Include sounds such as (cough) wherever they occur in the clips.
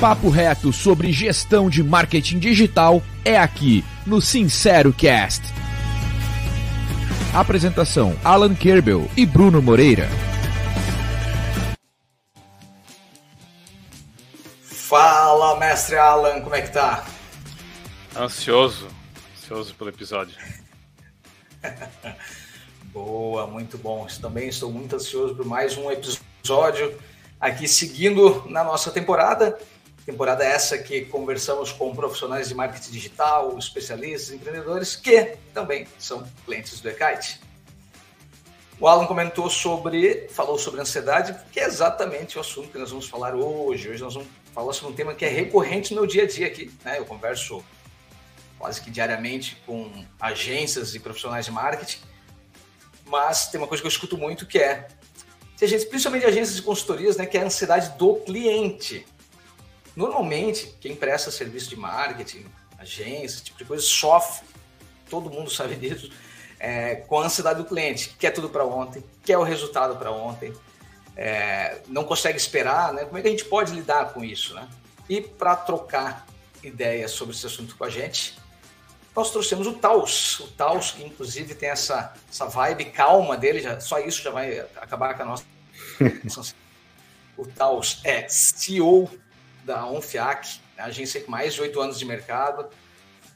papo reto sobre gestão de marketing digital é aqui no Sincero Cast. Apresentação: Alan Kerbel e Bruno Moreira. Fala, mestre Alan, como é que tá? Ansioso, ansioso pelo episódio. (laughs) Boa, muito bom. Também estou muito ansioso por mais um episódio aqui seguindo na nossa temporada. Temporada essa que conversamos com profissionais de marketing digital, especialistas, empreendedores que também são clientes do Ekite. O Alan comentou sobre, falou sobre ansiedade, que é exatamente o assunto que nós vamos falar hoje. Hoje nós vamos falar sobre um tema que é recorrente no meu dia a dia aqui. Né? Eu converso quase que diariamente com agências e profissionais de marketing, mas tem uma coisa que eu escuto muito que é, principalmente agências de consultorias, né, que é a ansiedade do cliente. Normalmente, quem presta serviço de marketing, agência, esse tipo de coisa, sofre, todo mundo sabe disso, é, com a ansiedade do cliente, quer tudo para ontem, quer o resultado para ontem, é, não consegue esperar, né? Como é que a gente pode lidar com isso, né? E para trocar ideias sobre esse assunto com a gente, nós trouxemos o Taos, o Taos que inclusive tem essa, essa vibe calma dele, já, só isso já vai acabar com a nossa. (laughs) o Taos é CEO da Onfiac, a agência com mais de oito anos de mercado.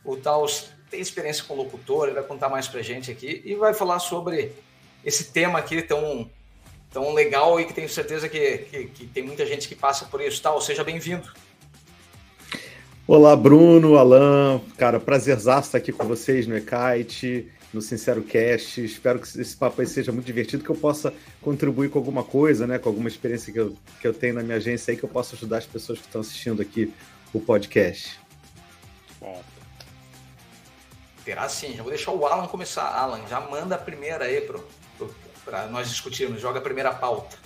O Taos tem experiência com locutor, ele vai contar mais para gente aqui e vai falar sobre esse tema aqui tão, tão legal e que tenho certeza que, que, que tem muita gente que passa por isso. Taos, seja bem-vindo. Olá, Bruno, Alan, cara, prazerzaço estar aqui com vocês no Ekite no Sincero Cast. Espero que esse papo aí seja muito divertido, que eu possa contribuir com alguma coisa, né? Com alguma experiência que eu, que eu tenho na minha agência aí, que eu possa ajudar as pessoas que estão assistindo aqui o podcast. Bom. Terá sim. Já vou deixar o Alan começar. Alan, já manda a primeira aí para nós discutirmos. Joga a primeira pauta.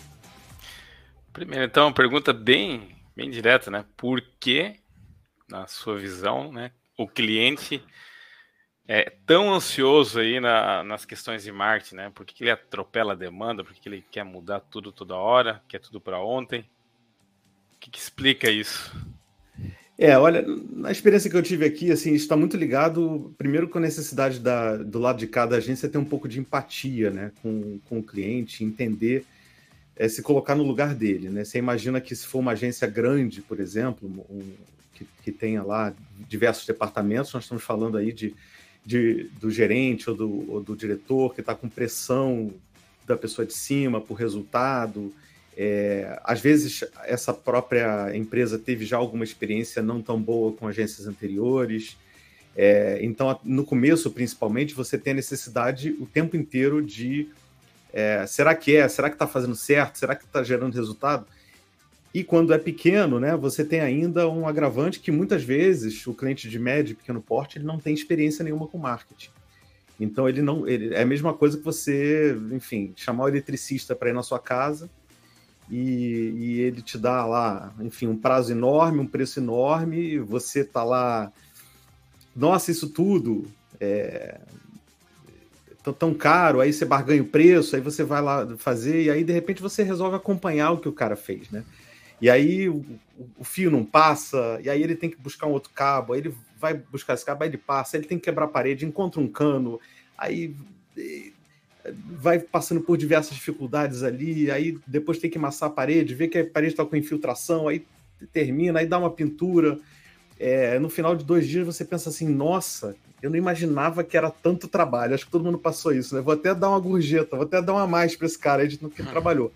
Primeiro, então, uma pergunta bem, bem direta, né? Por que, na sua visão, né, o cliente é tão ansioso aí na, nas questões de marketing, né? Por que ele atropela a demanda? Por que ele quer mudar tudo toda hora? Quer tudo para ontem? O que, que, explica isso? É, olha, na experiência que eu tive aqui, assim, está muito ligado, primeiro, com a necessidade da, do lado de cada agência ter um pouco de empatia, né, com, com o cliente, entender, é, se colocar no lugar dele, né? Você imagina que se for uma agência grande, por exemplo, um, que, que tenha lá diversos departamentos, nós estamos falando aí de de, do gerente ou do, ou do diretor que está com pressão da pessoa de cima por resultado. É, às vezes, essa própria empresa teve já alguma experiência não tão boa com agências anteriores. É, então, no começo, principalmente, você tem a necessidade o tempo inteiro de é, será que é? Será que está fazendo certo? Será que está gerando resultado? E quando é pequeno, né, você tem ainda um agravante que muitas vezes o cliente de médio e pequeno porte ele não tem experiência nenhuma com marketing. Então ele não, ele, é a mesma coisa que você, enfim, chamar o eletricista para ir na sua casa e, e, ele te dá lá, enfim, um prazo enorme, um preço enorme, você tá lá, nossa, isso tudo é tão, tão caro, aí você barganha o preço, aí você vai lá fazer e aí de repente você resolve acompanhar o que o cara fez, né? E aí o, o, fio não passa, e aí ele tem que buscar um outro cabo, aí ele vai buscar esse cabo, aí ele passa, aí ele tem que quebrar a parede, encontra um cano, aí vai passando por diversas dificuldades ali, aí depois tem que amassar a parede, ver que a parede está com infiltração, aí termina, aí dá uma pintura. É, no final de dois dias você pensa assim, nossa, eu não imaginava que era tanto trabalho. Acho que todo mundo passou isso, né? Vou até dar uma gorjeta, vou até dar uma mais para esse cara aí de que (laughs) trabalhou.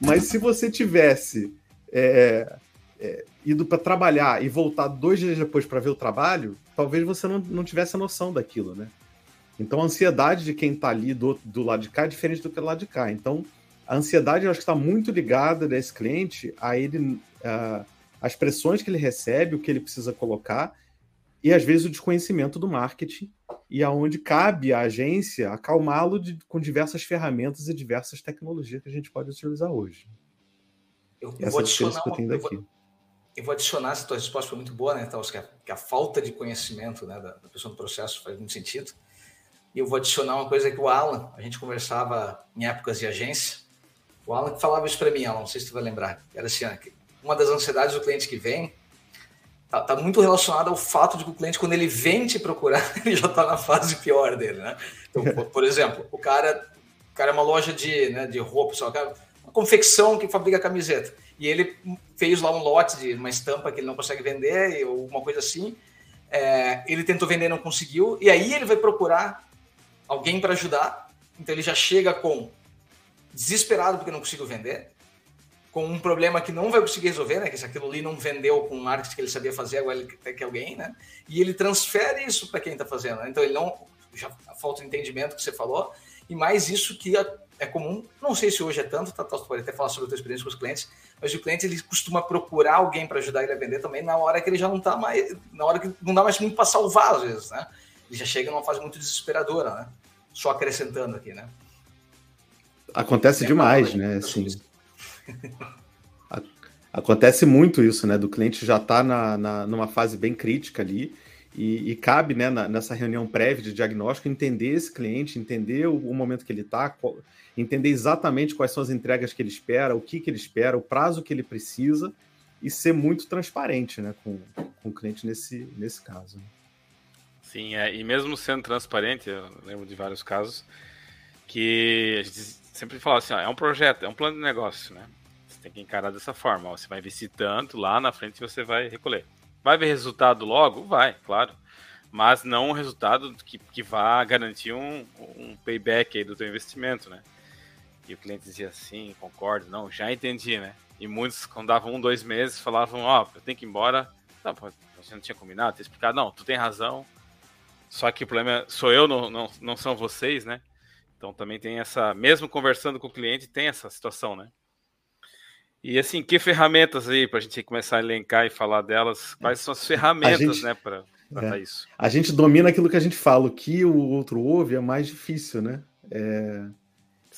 Mas se você tivesse é, é, ido para trabalhar e voltar dois dias depois para ver o trabalho, talvez você não, não tivesse a noção daquilo, né? Então a ansiedade de quem está ali do, do lado de cá é diferente do que do lado de cá. Então a ansiedade eu acho que está muito ligada desse cliente a ele, uh, as pressões que ele recebe, o que ele precisa colocar e às vezes o desconhecimento do marketing e aonde cabe à agência acalmá-lo com diversas ferramentas e diversas tecnologias que a gente pode utilizar hoje. Eu, vou adicionar uma, eu, vou, eu vou adicionar, essa tua resposta foi muito boa, né, Taos, que, a, que a falta de conhecimento né, da, da, pessoa no processo faz muito sentido. E eu vou adicionar uma coisa que o Alan, a gente conversava em épocas de agência, o Alan falava isso para mim, Alan, não sei se tu vai lembrar, era assim, uma das ansiedades do cliente que vem tá, tá, muito relacionado ao fato de que o cliente, quando ele vem te procurar, (laughs) ele já está na fase pior dele, né? Então, por, por, exemplo, o cara, o cara é uma loja de, né, de roupa, só uma confecção que fabrica camiseta. E ele fez lá um lote de uma estampa que ele não consegue vender, ou uma coisa assim. É, ele tentou vender, não conseguiu. E aí ele vai procurar alguém para ajudar. Então ele já chega com desesperado porque não conseguiu vender com um problema que não vai conseguir resolver, né? Que se aquilo ali não vendeu com o marketing que ele sabia fazer, agora ele quer que alguém, né? E ele transfere isso para quem está fazendo. Né? Então ele não. Já falta o entendimento que você falou, e mais isso que é, é comum, não sei se hoje é tanto, tá, tá, pode até falar sobre a tua experiência com os clientes, mas o cliente ele costuma procurar alguém para ajudar ele a vender também na hora que ele já não está mais. Na hora que não dá mais muito para salvar, às vezes, né? Ele já chega numa fase muito desesperadora, né? Só acrescentando aqui, né? Acontece demais, né? Assim, Acontece muito isso, né? Do cliente já está na, na, numa fase bem crítica ali. E, e cabe, né, na, nessa reunião prévia de diagnóstico, entender esse cliente, entender o, o momento que ele está, entender exatamente quais são as entregas que ele espera, o que, que ele espera, o prazo que ele precisa, e ser muito transparente né, com, com o cliente nesse, nesse caso. Sim, é, e mesmo sendo transparente, eu lembro de vários casos, que a gente sempre fala assim, ó, é um projeto, é um plano de negócio, né? Você tem que encarar dessa forma. Ó, você vai investir tanto, lá na frente você vai recolher. Vai ver resultado logo? Vai, claro. Mas não um resultado que, que vá garantir um, um payback aí do teu investimento, né? E o cliente dizia assim, concordo, não, já entendi, né? E muitos, quando davam um, dois meses, falavam, ó, oh, eu tenho que ir embora. Não, você não tinha combinado, tinha explicado, não, tu tem razão. Só que o problema sou eu, não, não, não são vocês, né? Então também tem essa, mesmo conversando com o cliente, tem essa situação, né? E assim, que ferramentas aí para a gente começar a elencar e falar delas? Quais são as ferramentas, gente, né, para é, isso? A gente domina aquilo que a gente fala, o que o outro ouve é mais difícil, né? É...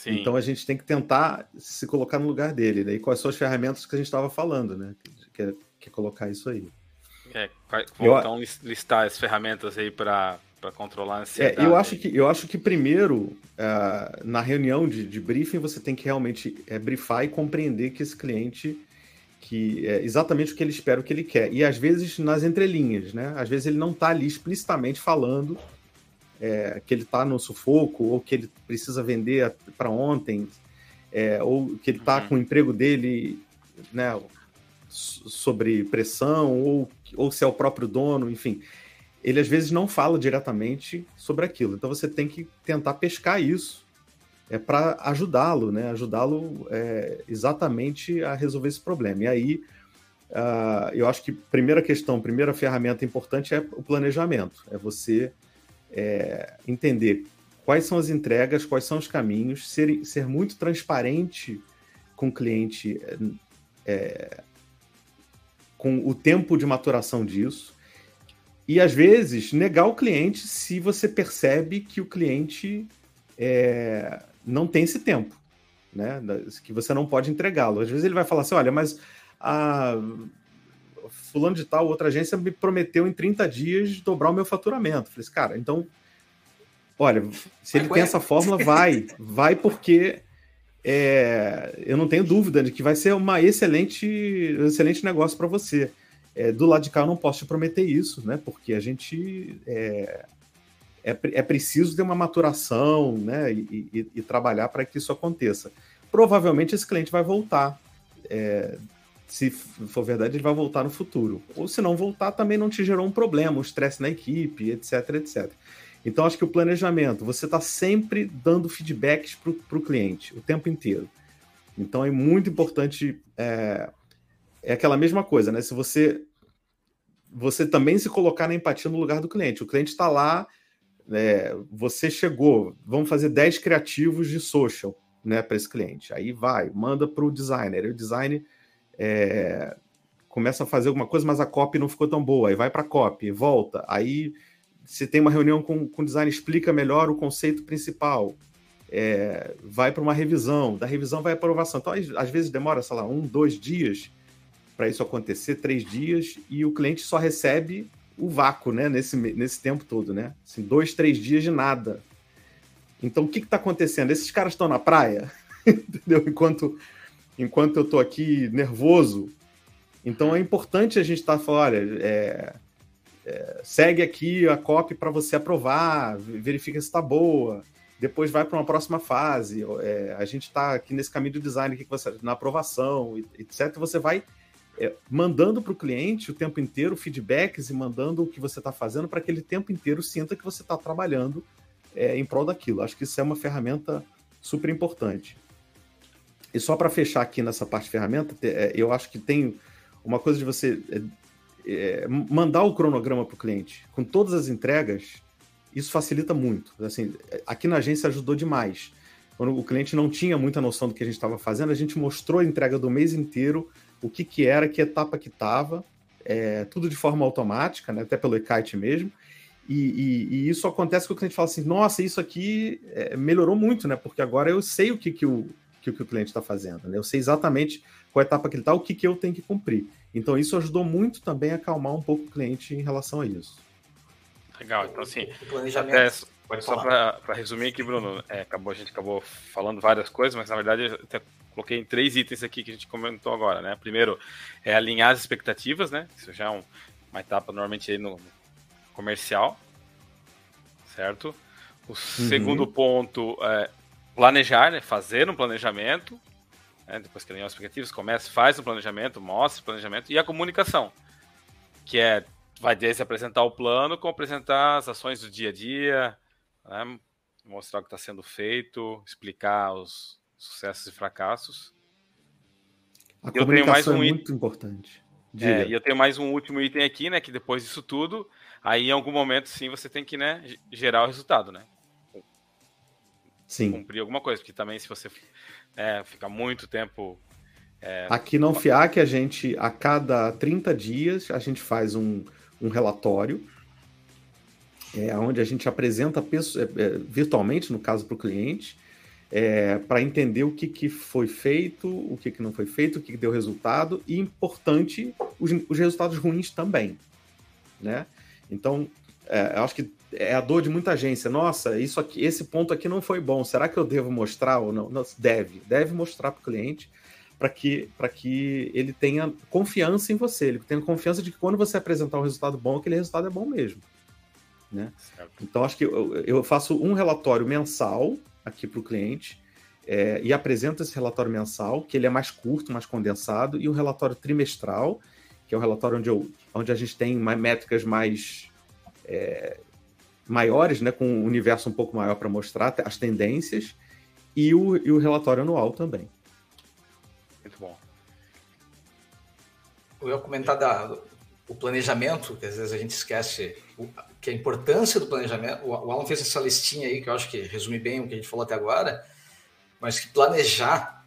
Então a gente tem que tentar se colocar no lugar dele. Né? E quais são as ferramentas que a gente estava falando, né? Que é, que é colocar isso aí. É, vamos então listar as ferramentas aí para para controlar a ansiedade. É, eu acho que eu acho que primeiro uh, na reunião de, de, briefing você tem que realmente é, briefar e compreender que esse cliente que é exatamente o que ele espera, o que ele quer. E às vezes nas entrelinhas, né? Às vezes ele não está ali explicitamente falando é, que ele está no sufoco ou que ele precisa vender para ontem, é, ou que ele está uhum. com o emprego dele, né? Sobre pressão ou, ou se é o próprio dono, enfim ele às vezes não fala diretamente sobre aquilo. Então você tem que tentar pescar isso é para ajudá-lo, né? Ajudá-lo é, exatamente a resolver esse problema. E aí uh, eu acho que primeira questão, primeira ferramenta importante é o planejamento. É você é, entender quais são as entregas, quais são os caminhos, ser, ser muito transparente com o cliente, é, com o tempo de maturação disso e às vezes negar o cliente se você percebe que o cliente é, não tem esse tempo, né? Que você não pode entregá-lo. Às vezes ele vai falar assim: olha, mas a fulano de tal, outra agência me prometeu em 30 dias dobrar o meu faturamento. Eu falei assim, cara, então, olha, se ele tem essa fórmula, vai, vai porque é, eu não tenho dúvida de que vai ser uma excelente, um excelente negócio para você. É, do lado de cá eu não posso te prometer isso, né? Porque a gente é, é, é preciso ter uma maturação, né? E, e, e trabalhar para que isso aconteça. Provavelmente esse cliente vai voltar. É, se for verdade, ele vai voltar no futuro. Ou se não voltar, também não te gerou um problema, um estresse na equipe, etc, etc. Então, acho que o planejamento, você está sempre dando feedbacks para o cliente, o tempo inteiro. Então, é muito importante é, é aquela mesma coisa, né? Se você você também se colocar na empatia no lugar do cliente. O cliente está lá, é, você chegou, vamos fazer 10 criativos de social né, para esse cliente. Aí vai, manda para o designer. E o design é, começa a fazer alguma coisa, mas a copy não ficou tão boa. Aí vai para a copy, volta. Aí você tem uma reunião com, com o design, explica melhor o conceito principal. É, vai para uma revisão, da revisão vai a aprovação. Então, às vezes demora, sei lá, um, dois dias para isso acontecer, três dias, e o cliente só recebe o vácuo, né, nesse, nesse tempo todo, né? Assim, dois, três dias de nada. Então, o que está acontecendo? Esses caras estão na praia, (laughs) entendeu? Enquanto, enquanto eu estou aqui nervoso, Então é importante a gente estar tá falando, olha, é, é, segue aqui a copy para você aprovar, verifica se está boa, depois vai para uma próxima fase. É, a gente está aqui nesse caminho do design aqui, você, na aprovação, etc. Você vai é, mandando para o cliente o tempo inteiro feedbacks e mandando o que você está fazendo para que ele o tempo inteiro sinta que você está trabalhando é, em prol daquilo. Acho que isso é uma ferramenta super importante. E só para fechar aqui nessa parte de ferramenta, é, eu acho que tem uma coisa de você é, é, mandar o cronograma para o cliente com todas as entregas. Isso facilita muito. Assim, aqui na agência ajudou demais. Quando o cliente não tinha muita noção do que a gente estava fazendo, a gente mostrou a entrega do mês inteiro, o que, que era, que etapa que estava, é, tudo de forma automática, né, até pelo e-kite mesmo. E, e, e, isso acontece que o cliente fala assim: nossa, isso aqui é, melhorou muito, né? Porque agora eu sei o que, que, o, que, que o cliente está fazendo, né? Eu sei exatamente qual etapa que ele está, o que, que eu tenho que cumprir. Então, isso ajudou muito também a acalmar um pouco o cliente em relação a isso. Legal, então assim, até, só para resumir aqui, Bruno, é, acabou, a gente acabou falando várias coisas, mas na verdade eu até coloquei em três itens aqui que a gente comentou agora, né? Primeiro é alinhar as expectativas, né? Isso já é um, uma etapa normalmente aí no, comercial, certo? O uhum. segundo ponto é planejar, né? fazer um planejamento, né? depois que alinhar as expectativas, começa, faz um planejamento, mostra o planejamento, e a comunicação, que é, vai desde apresentar o plano, com apresentar as ações do dia a dia, né? mostrar o que está sendo feito, explicar os sucessos e fracassos. A eu comunicação mais um é muito importante. É, e eu tenho mais um último item aqui, né? Que depois disso tudo, aí em algum momento sim você tem que né, gerar o resultado, né? Sim. Cumprir alguma coisa, porque também se você é, ficar muito tempo. É... Aqui no FIAC, a gente, a cada 30 dias, a gente faz um, um relatório, é, onde a gente apresenta é, é, virtualmente, no caso, para o cliente, é, para entender o que, que foi feito, o que, que não foi feito, o que, que deu resultado, e importante, os, os resultados ruins também. Né? Então, é, eu acho que é a dor de muita agência. Nossa, isso aqui, esse ponto aqui não foi bom. Será que eu devo mostrar ou não? não deve, deve mostrar para o cliente para que, que ele tenha confiança em você. Ele tenha confiança de que quando você apresentar um resultado bom, aquele resultado é bom mesmo. Né? Então, acho que eu, eu faço um relatório mensal aqui para o cliente é, e apresento esse relatório mensal, que ele é mais curto, mais condensado, e um relatório trimestral, que é um relatório onde, eu, onde a gente tem mais, métricas mais é, maiores, né, com um universo um pouco maior para mostrar as tendências, e o, e o relatório anual também. Muito bom. Eu ia comentar da, o planejamento, que às vezes a gente esquece o, que a importância do planejamento. O, o Alan fez essa listinha aí, que eu acho que resume bem o que a gente falou até agora, mas que planejar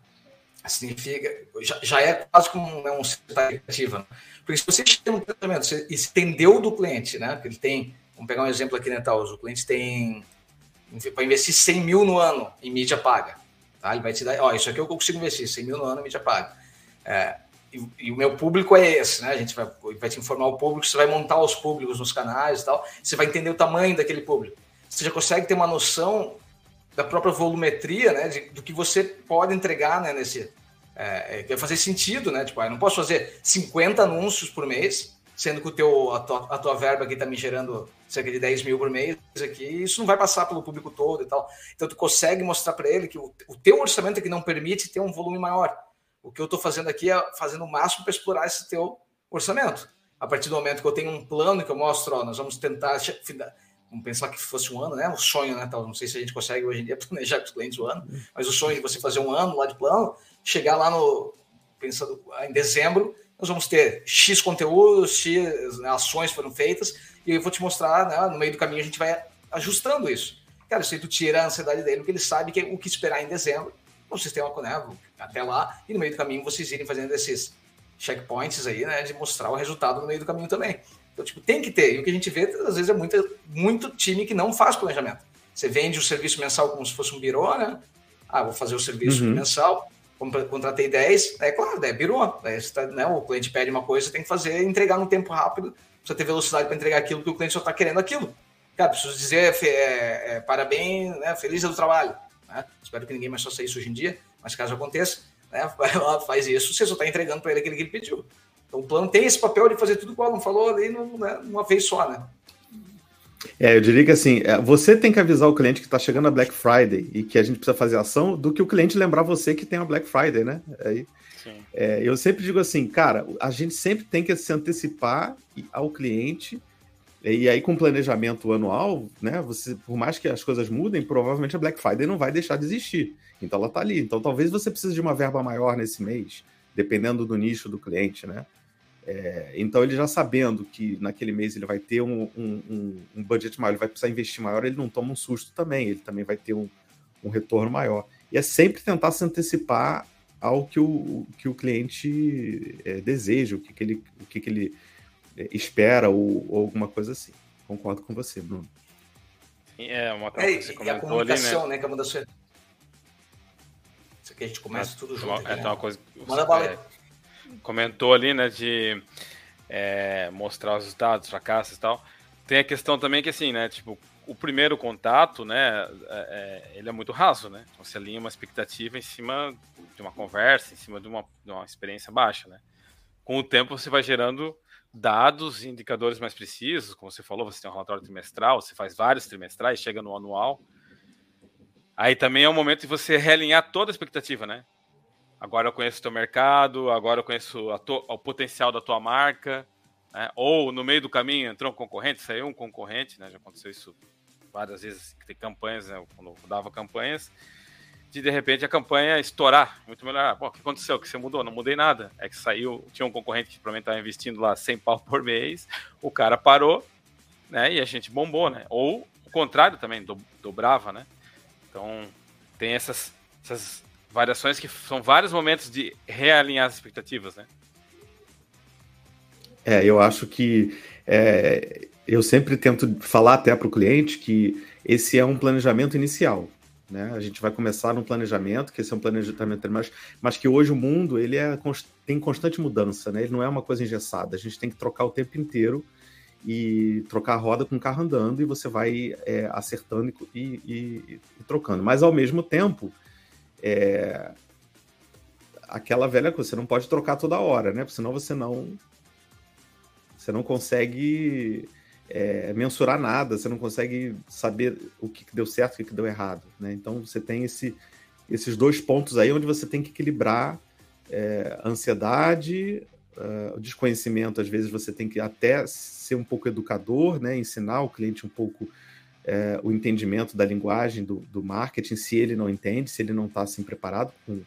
significa já, já é quase como né, um expectativa. Né? Porque se você chega no planejamento, você estendeu do cliente, né? Ele tem, vamos pegar um exemplo aqui, né, Taos? O cliente tem vai investir 100 mil no ano em mídia paga. Tá? Ele vai te dar, ó, isso aqui eu consigo investir, 100 mil no ano em mídia paga. É, e, e, o meu público é esse, né? A gente vai, vai te informar o público, você vai montar os públicos nos canais e tal, você vai entender o tamanho daquele público. Você já consegue ter uma noção da própria volumetria, né? De, do que você pode entregar, né? Nesse, é, é, fazer sentido, né? Tipo, ah, eu não posso fazer 50 anúncios por mês, sendo que o teu, a, tua, a tua verba aqui está me gerando cerca de 10 mil por mês aqui, isso não vai passar pelo público todo e tal. Então, tu consegue mostrar para ele que o, o teu orçamento aqui não permite ter um volume maior. O que eu estou fazendo aqui é fazendo o máximo para explorar esse teu orçamento. A partir do momento que eu tenho um plano que eu mostro, ó, nós vamos tentar, vamos pensar que fosse um ano, né? O sonho, né? Tal, não sei se a gente consegue hoje em dia (laughs) planejar com os clientes o ano, mas o sonho de você fazer um ano lá de plano, chegar lá no, pensando ah, em dezembro, nós vamos ter X conteúdos, X né, ações foram feitas, e eu vou te mostrar, né, no meio do caminho a gente vai ajustando isso. Cara, isso aí tu tira a ansiedade dele, porque ele sabe que, o que esperar em dezembro, o sistema, né, até lá, e no meio do caminho vocês irem fazendo esses checkpoints aí, né, de mostrar o resultado no meio do caminho também. Então, tipo, tem que ter. E o que a gente vê, às vezes, é muito, muito time que não faz planejamento. Você vende o serviço mensal como se fosse um birô, né? Ah, vou fazer o serviço uhum. mensal, contratei 10, é claro, é birô. tá, né, o cliente pede uma coisa, você tem que fazer, entregar no tempo rápido, precisa ter velocidade para entregar aquilo que o cliente só está querendo aquilo. Cara, preciso dizer é, é, parabéns, né, feliz do trabalho. Né? Espero que ninguém mais faça isso hoje em dia, mas caso aconteça, né, (laughs) vai lá, faz isso, você só está entregando para ele aquilo que ele pediu. Então o plano tem esse papel de fazer tudo o que o Alan falou ali né, numa vez só, né? É, eu diria que assim, é, você tem que avisar o cliente que está chegando a Black Friday e que a gente precisa fazer ação, do que o cliente lembrar você que tem a Black Friday, né? Aí, é, eu sempre digo assim, cara, a gente sempre tem que se antecipar ao cliente e aí, com planejamento anual, né? Você, por mais que as coisas mudem, provavelmente a Black Friday não vai deixar de existir. Então ela está ali. Então talvez você precise de uma verba maior nesse mês, dependendo do nicho do cliente, né? É, então ele já sabendo que naquele mês ele vai ter um, um, um, budget maior, ele vai precisar investir maior, ele não toma um susto também, ele também vai ter um, um retorno maior. E é sempre tentar se antecipar ao que o, que o cliente é, deseja, o que, que ele, o que, que ele espera ou, ou, alguma coisa assim. Concordo com você, Bruno. É, uma coisa que você comentou e a comunicação, ali, né? né? Que é uma das... Isso aqui a gente começa é, tudo junto. É, né? uma coisa Manda bala é, comentou ali, né, de é, mostrar os resultados, fracassos e tal. Tem a questão também que, assim, né, tipo, o primeiro contato, né, é, é ele é muito raso, né? Então, você alinha uma expectativa em cima de uma conversa, em cima de uma, de uma experiência baixa, né? Com o tempo, você vai gerando dados e indicadores mais precisos, como você falou, você tem um relatório trimestral, você faz vários trimestrais, chega no anual. Aí também é o momento de você realinhar toda a expectativa, né? Agora eu conheço o teu mercado, agora eu conheço o potencial da tua marca, né? ou no meio do caminho entrou um concorrente, saiu um concorrente, né? Já aconteceu isso várias vezes, tem campanhas, né? quando eu dava campanhas, de de repente a campanha estourar. Muito melhor. Pô, o que aconteceu? O que você mudou? Não mudei nada. É que saiu, tinha um concorrente que provavelmente estava investindo lá 100 pau por mês, o cara parou, né? E a gente bombou, né? Ou o contrário também, do, dobrava, né? Então tem essas, essas variações que são vários momentos de realinhar as expectativas, né? É, eu acho que é, eu sempre tento falar até para o cliente que esse é um planejamento inicial. Né? A gente vai começar no planejamento, que esse é um planejamento mas, mas que hoje o mundo ele é, tem constante mudança, né? ele não é uma coisa engessada. A gente tem que trocar o tempo inteiro e trocar a roda com o carro andando e você vai é, acertando e, e, e, trocando. Mas ao mesmo tempo, é, aquela velha coisa, você não pode trocar toda hora, né? Porque senão você não você não consegue é, mensurar nada, você não consegue saber o que deu certo, o que deu errado. Né? Então você tem esse, esses dois pontos aí onde você tem que equilibrar é, ansiedade, uh, desconhecimento. Às vezes você tem que até ser um pouco educador, né? ensinar o cliente um pouco é, o entendimento da linguagem do, do, marketing, se ele não entende, se ele não está assim preparado com,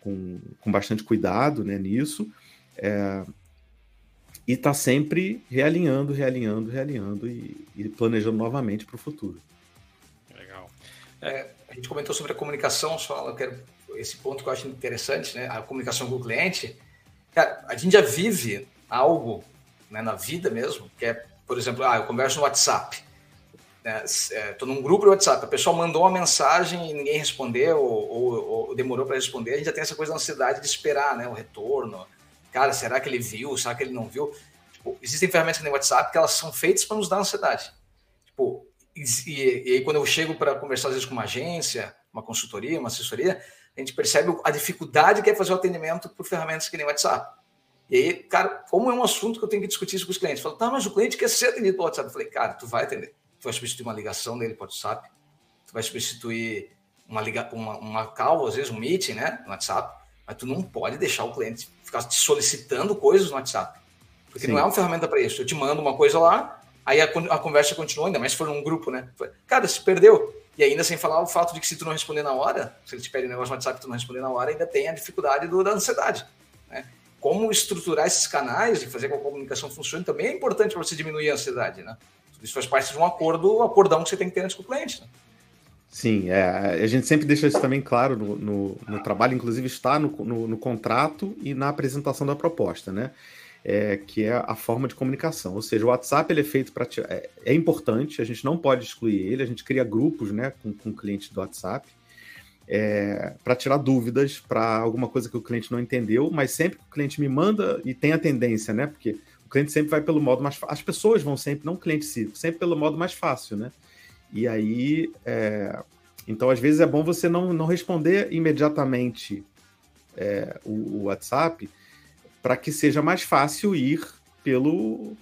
com, com bastante cuidado né, nisso. É, e está sempre realinhando, realinhando, realinhando e, e planejando novamente para o futuro. Legal. É, a gente comentou sobre a comunicação, só eu quero esse ponto que eu acho interessante, né? A comunicação com o cliente. Cara, a gente já vive algo né, na vida mesmo, que é, por exemplo, ah, eu converso no WhatsApp. Estou né, é, num grupo de WhatsApp, a pessoa mandou uma mensagem e ninguém respondeu ou, ou, ou demorou para responder, a gente já tem essa coisa da ansiedade de esperar né, o retorno, cara, será que ele viu? Será que ele não viu? Tipo, existem ferramentas no WhatsApp que elas são feitas para nos dar ansiedade. Tipo, e, e, aí quando eu chego para conversar às vezes com uma agência, uma consultoria, uma assessoria, a gente percebe a dificuldade que é fazer o atendimento por ferramentas que nem WhatsApp. E aí, cara, como é um assunto que eu tenho que discutir isso com os clientes? Falo, tá, mas o cliente quer ser atendido pelo WhatsApp. Eu falei, cara, tu vai atender. Tu vai substituir uma ligação dele para o WhatsApp. Tu vai substituir uma, liga, uma, uma call, às vezes um meeting, né, no WhatsApp. Mas tu não pode deixar o cliente ficar te solicitando coisas no WhatsApp. Porque Sim. não é uma ferramenta para isso. Eu te mando uma coisa lá, aí a, a, conversa continua, ainda mais se for num grupo, né? Cara, se perdeu. E ainda sem falar o fato de que se tu não responder na hora, se ele te pede um negócio no WhatsApp e tu não responder na hora, ainda tem a dificuldade do, da ansiedade. Né? Como estruturar esses canais e fazer com que a comunicação funcione também é importante para você diminuir a ansiedade, né? Isso faz parte de um acordo, um acordão que você tem que ter antes com o cliente. Né? Sim, é, a gente sempre deixa isso também claro no, no, no trabalho, inclusive está no, no, contrato e na apresentação da proposta, né? É, que é a forma de comunicação. Ou seja, o WhatsApp ele é feito para. É, é, importante, a gente não pode excluir ele, a gente cria grupos né, com, com clientes do WhatsApp é, para tirar dúvidas para alguma coisa que o cliente não entendeu, mas sempre que o cliente me manda, e tem a tendência, né? Porque o cliente sempre vai pelo modo mais fácil. As pessoas vão sempre, não o cliente sempre pelo modo mais fácil, né? E aí, é... então às vezes é bom você não, não responder imediatamente é, o, o, WhatsApp para que seja mais fácil ir pelo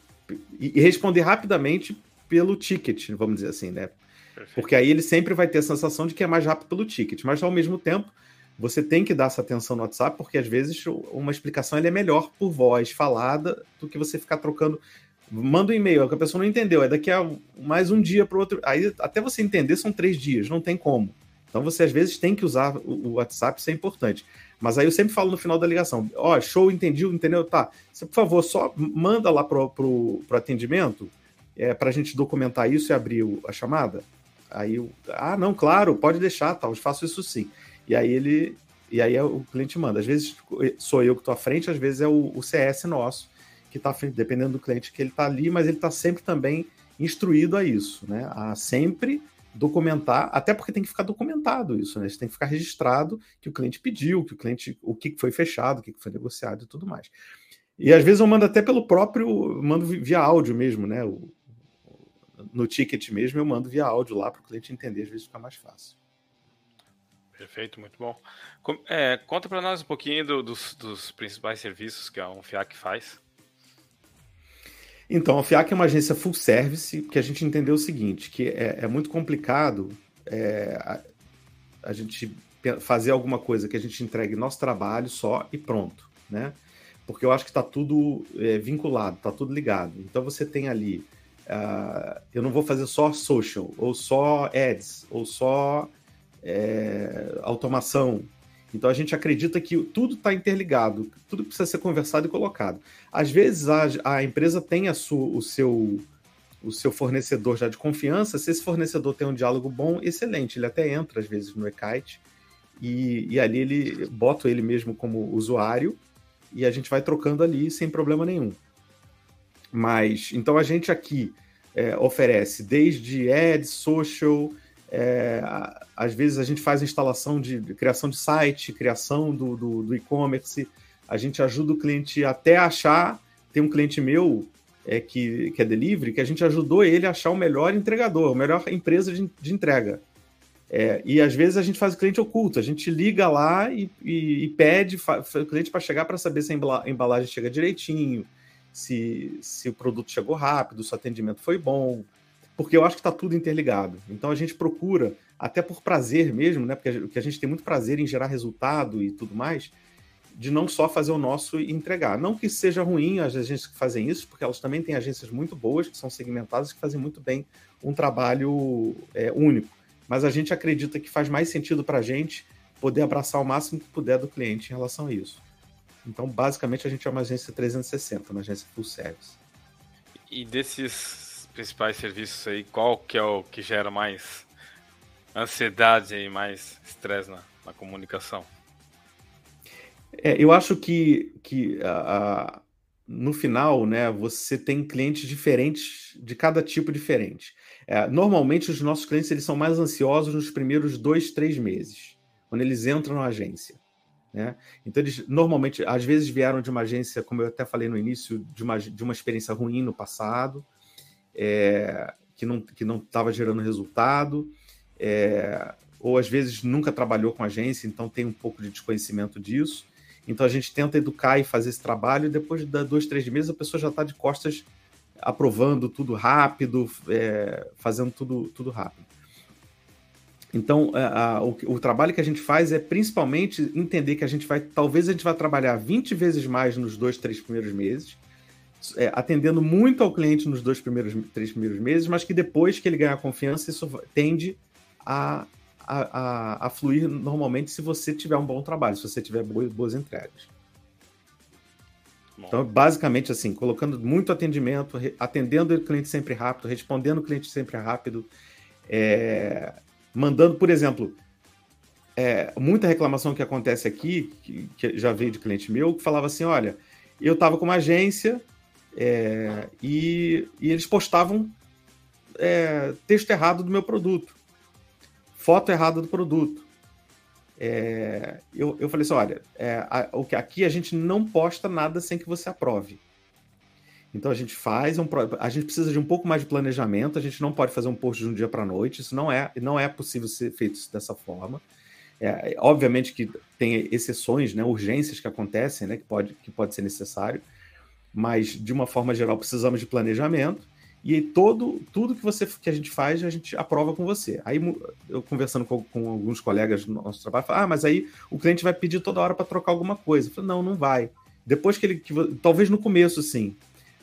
e responder rapidamente pelo ticket, vamos dizer assim, né? Perfeito. Porque aí ele sempre vai ter a sensação de que é mais rápido pelo ticket, mas ao mesmo tempo você tem que dar essa atenção no WhatsApp, porque às vezes uma explicação é melhor por voz falada do que você ficar trocando. Manda um e-mail, é que a pessoa não entendeu, é daqui a mais um dia para o outro. Aí até você entender são três dias, não tem como. Então você às vezes tem que usar o WhatsApp, isso é importante. Mas aí eu sempre falo no final da ligação: ó, oh, show, entendi, entendeu? Tá. Você, por favor, só manda lá pro, pro, pro atendimento é, para a gente documentar isso e abrir o, a chamada. Aí eu, ah, não, claro, pode deixar, tal, eu faço isso sim. E aí ele, e aí o cliente manda. Às vezes sou eu que estou à frente, às vezes é o, o CS nosso que está dependendo do cliente que ele está ali, mas ele está sempre também instruído a isso, né? A sempre documentar, até porque tem que ficar documentado isso, né? Isso tem que ficar registrado que o cliente pediu, que o cliente, o que foi fechado, o que foi negociado e tudo mais. E às vezes eu mando até pelo próprio, mando via áudio mesmo, né? O, no ticket mesmo eu mando via áudio lá para o cliente entender, às vezes fica mais fácil. Perfeito, muito bom. É, conta para nós um pouquinho do, dos, dos, principais serviços que a Unfiac faz. Então, a FIAC é uma agência full service que a gente entendeu o seguinte, que é, é muito complicado é, a, a, gente fazer alguma coisa que a gente entregue nosso trabalho só e pronto, né? Porque eu acho que está tudo é, vinculado, está tudo ligado. Então você tem ali, uh, eu não vou fazer só social, ou só ads, ou só é, automação. Então a gente acredita que tudo está interligado, tudo precisa ser conversado e colocado. Às vezes a, a empresa tem a sua, o, seu, o seu fornecedor já de confiança, se esse fornecedor tem um diálogo bom, excelente, ele até entra às vezes no e-kite e, e ali ele bota ele mesmo como usuário e a gente vai trocando ali sem problema nenhum. Mas então a gente aqui é, oferece desde ads, social, é, às vezes a gente faz instalação de, de criação de site, criação do, do, do e-commerce, a gente ajuda o cliente até achar. Tem um cliente meu é, que, que é delivery, que a gente ajudou ele a achar o melhor entregador, a melhor empresa de, de entrega. É, e às vezes a gente faz o cliente oculto, a gente liga lá e, e, e pede o cliente para chegar para saber se a embalagem chega direitinho, se, se o produto chegou rápido, se o atendimento foi bom, porque eu acho que está tudo interligado. Então a gente procura, até por prazer mesmo, né? Porque a gente tem muito prazer em gerar resultado e tudo mais, de não só fazer o nosso e entregar. Não que seja ruim as agências que fazem isso, porque elas também têm agências muito boas, que são segmentadas, que fazem muito bem um trabalho é, único. Mas a gente acredita que faz mais sentido para a gente poder abraçar o máximo que puder do cliente em relação a isso. Então, basicamente, a gente é uma agência 360, uma agência full service. E desses principais serviços aí, qual que é o que gera mais ansiedade e mais estresse na, na comunicação? É, eu acho que, que no final, né, você tem clientes diferentes de cada tipo diferente. É, normalmente, os nossos clientes eles são mais ansiosos nos primeiros dois, três meses, quando eles entram na agência. Né? Então, eles normalmente, às vezes, vieram de uma agência, como eu até falei no início, de uma, de uma experiência ruim no passado, é, que não que não estava gerando resultado, é, ou às vezes nunca trabalhou com agência, então tem um pouco de desconhecimento disso. Então a gente tenta educar e fazer esse trabalho, e depois de dois, três meses a pessoa já está de costas aprovando tudo rápido, é, fazendo tudo, tudo rápido. Então, a, a, o, o, trabalho que a gente faz é principalmente entender que a gente vai, talvez a gente vai trabalhar 20 vezes mais nos dois, três primeiros meses, é, atendendo muito ao cliente nos dois primeiros, três primeiros meses, mas que depois que ele ganhar confiança, isso tende a, a, a, a fluir normalmente se você tiver um bom trabalho, se você tiver boas, boas entregas. Bom. Então, basicamente assim, colocando muito atendimento, atendendo o cliente sempre rápido, respondendo o cliente sempre rápido, é, mandando, por exemplo, é, muita reclamação que acontece aqui, que, que, já veio de cliente meu, que falava assim: olha, eu estava com uma agência, é, e, e, eles postavam é, texto errado do meu produto, foto errada do produto. É, eu, eu falei assim: olha, é, a, aqui a gente não posta nada sem que você aprove. Então a gente faz um, a gente precisa de um pouco mais de planejamento. A gente não pode fazer um post de um dia para a noite. Isso não é, não é possível ser feito dessa forma. É, obviamente que tem exceções, né, urgências que acontecem, né, que pode, que pode ser necessário, mas de uma forma geral precisamos de planejamento e todo tudo que você que a gente faz a gente aprova com você. Aí eu conversando com, com alguns colegas do nosso trabalho, falo, ah, mas aí o cliente vai pedir toda hora para trocar alguma coisa. Eu falo, não, não vai. Depois que ele, que, talvez no começo sim,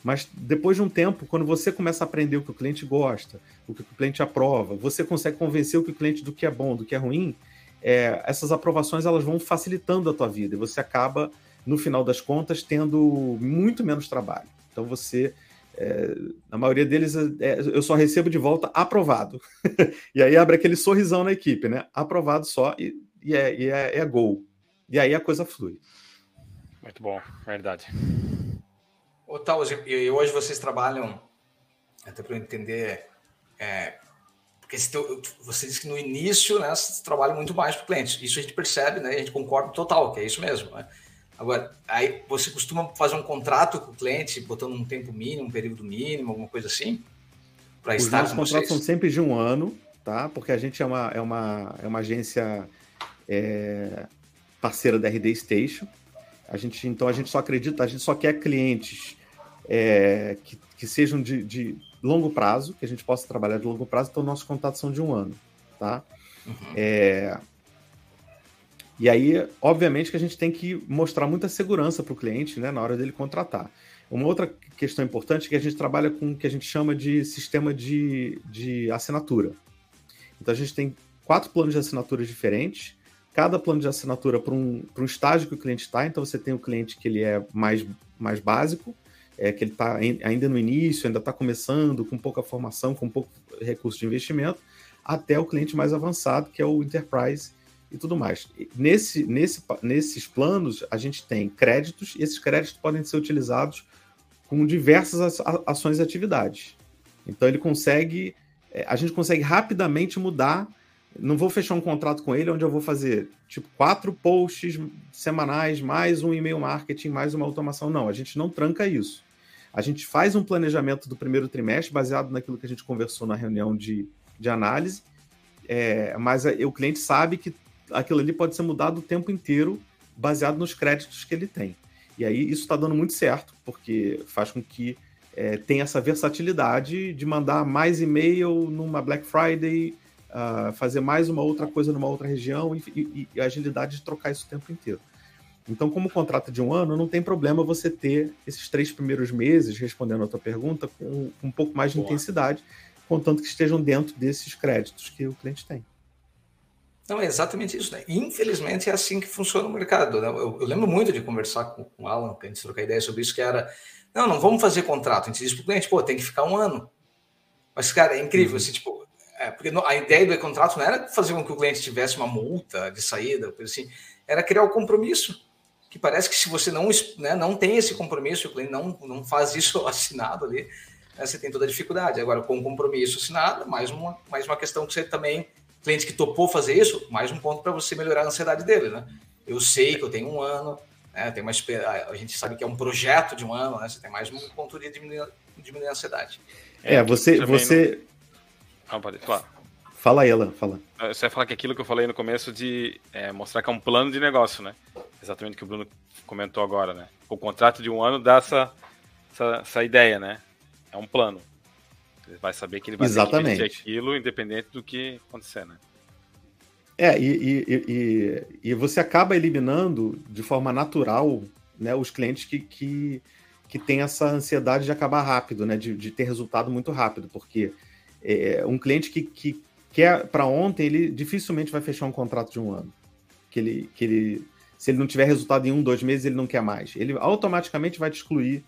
mas depois de um tempo, quando você começa a aprender o que o cliente gosta, o que o cliente aprova, você consegue convencer o cliente do que é bom, do que é ruim, é, essas aprovações elas vão facilitando a tua vida e você acaba, no final das contas, tendo muito menos trabalho. Então você é, na maioria deles, é, eu só recebo de volta aprovado. (laughs) e aí abre aquele sorrisão na equipe, né? Aprovado só e, e, é, e é, é gol. E aí a coisa flui. Muito bom, verdade. Ô, Tal, e hoje vocês trabalham, até para eu entender, é, porque você disse que no início né, você trabalha muito mais para o cliente. Isso a gente percebe, né? A gente concorda total, que é isso mesmo. Né? Agora, aí você costuma fazer um contrato com o cliente, botando um tempo mínimo, um período mínimo, alguma coisa assim? Para estar Os contratos são sempre de um ano, tá? Porque a gente é uma, é uma, é uma agência é, parceira da RD Station. A gente, então a gente só acredita, a gente só quer clientes é, que, que sejam de, de longo prazo, que a gente possa trabalhar de longo prazo, então nossos contratos são de um ano, tá? Uhum. É, e aí, obviamente, que a gente tem que mostrar muita segurança para o cliente né, na hora dele contratar. Uma outra questão importante é que a gente trabalha com o que a gente chama de sistema de, de assinatura. Então, a gente tem quatro planos de assinatura diferentes, cada plano de assinatura para um, um estágio que o cliente está. Então, você tem o cliente que ele é mais, mais básico, é, que ele está ainda no início, ainda está começando, com pouca formação, com pouco recurso de investimento, até o cliente mais avançado, que é o Enterprise, e tudo mais. Nesse, nesse, nesses planos, a gente tem créditos, e esses créditos podem ser utilizados com diversas ações e atividades. Então ele consegue, é, a gente consegue rapidamente mudar. Não vou fechar um contrato com ele onde eu vou fazer tipo quatro posts semanais, mais um e-mail marketing, mais uma automação. Não, a gente não tranca isso. A gente faz um planejamento do primeiro trimestre baseado naquilo que a gente conversou na reunião de, de análise, é, mas o cliente sabe que aquilo ali pode ser mudado o tempo inteiro, baseado nos créditos que ele tem. E aí isso está dando muito certo, porque faz com que é, tenha essa versatilidade de mandar mais e-mail numa Black Friday, uh, fazer mais uma outra coisa numa outra região e, e, e, a agilidade de trocar isso o tempo inteiro. Então, como contrato de um ano, não tem problema você ter esses três primeiros meses, respondendo a tua pergunta, com, com um pouco mais de Boa. intensidade, contanto que estejam dentro desses créditos que o cliente tem. Não, é exatamente isso, né? Infelizmente é assim que funciona o mercado. Né? Eu, eu, lembro muito de conversar com, com o Alan, que a gente trocar ideia sobre isso, que era, não, não vamos fazer contrato. A gente diz para o cliente, pô, tem que ficar um ano. Mas, cara, é incrível, uhum. assim, tipo, é, porque a ideia do contrato não era fazer com que o cliente tivesse uma multa de saída, coisa assim, era criar o um compromisso. Que parece que se você não, né, não tem esse compromisso, o cliente não, não faz isso (laughs) assinado ali, né, você tem toda a dificuldade. Agora, com o compromisso assinado, mais uma, mais uma questão que você também cliente que topou fazer isso, mais um ponto para você melhorar a ansiedade dele, né? Eu sei que eu tenho um ano, né? Tem uma, a gente sabe que é um projeto de um ano, né? Você tem mais um ponto de diminuir, diminuir a ansiedade. É, é você. você... Não... Ah, pode falar. Fala aí, Alan, fala. Você vai falar que aquilo que eu falei no começo de é, mostrar que é um plano de negócio, né? Exatamente o que o Bruno comentou agora, né? O contrato de um ano dá essa, essa, essa ideia, né? É um plano. Ele vai saber que ele vai Exatamente. ter aquilo, independente do que acontecer, né? É, e, e, e, e, você acaba eliminando de forma natural né, os clientes que, que, que têm essa ansiedade de acabar rápido, né, de, de ter resultado muito rápido, porque é, um cliente que, que quer para ontem, ele dificilmente vai fechar um contrato de um ano. Que ele, que ele, se ele não tiver resultado em um, dois meses, ele não quer mais. Ele automaticamente vai te excluir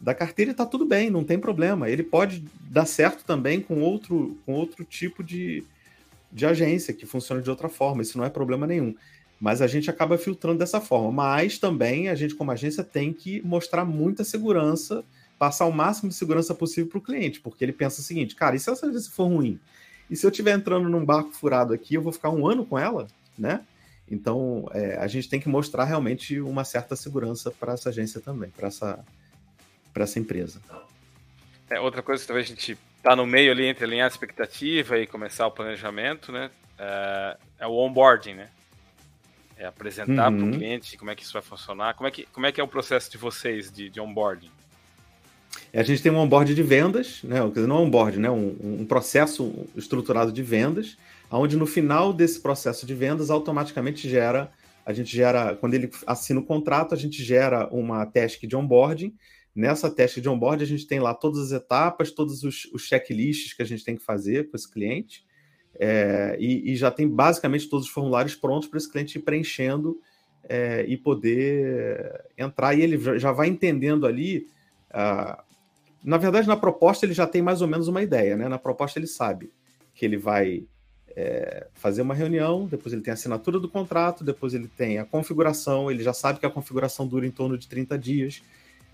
da carteira e tá tudo bem, não tem problema. Ele pode dar certo também com outro, com outro tipo de, de agência que funciona de outra forma, isso não é problema nenhum. Mas a gente acaba filtrando dessa forma. Mas também a gente, como agência, tem que mostrar muita segurança, passar o máximo de segurança possível para o cliente, porque ele pensa o seguinte: cara, e se essa agência for ruim? E se eu estiver entrando num barco furado aqui, eu vou ficar um ano com ela, né? Então, é, a gente tem que mostrar realmente uma certa segurança para essa agência também, para essa, para essa empresa. É, outra coisa que talvez a gente tá no meio ali entre alinhar a expectativa e começar o planejamento, né? É, é o onboarding, né? É apresentar uhum. para o cliente como é que isso vai funcionar. Como é que, como é, que é o processo de vocês de, de onboarding? A gente tem um onboard de vendas, né? Quer dizer, não é um onboard, né? Um, um processo estruturado de vendas, onde no final desse processo de vendas automaticamente gera, a gente gera, quando ele assina o contrato, a gente gera uma task de onboarding. Nessa task de onboarding, a gente tem lá todas as etapas, todos os, os checklists que a gente tem que fazer com esse cliente. É, e, e, já tem basicamente todos os formulários prontos para esse cliente ir preenchendo é, e poder entrar. E ele já vai entendendo ali. Na verdade, na proposta ele já tem mais ou menos uma ideia, né? Na proposta ele sabe que ele vai é, fazer uma reunião, depois ele tem a assinatura do contrato, depois ele tem a configuração, ele já sabe que a configuração dura em torno de 30 dias.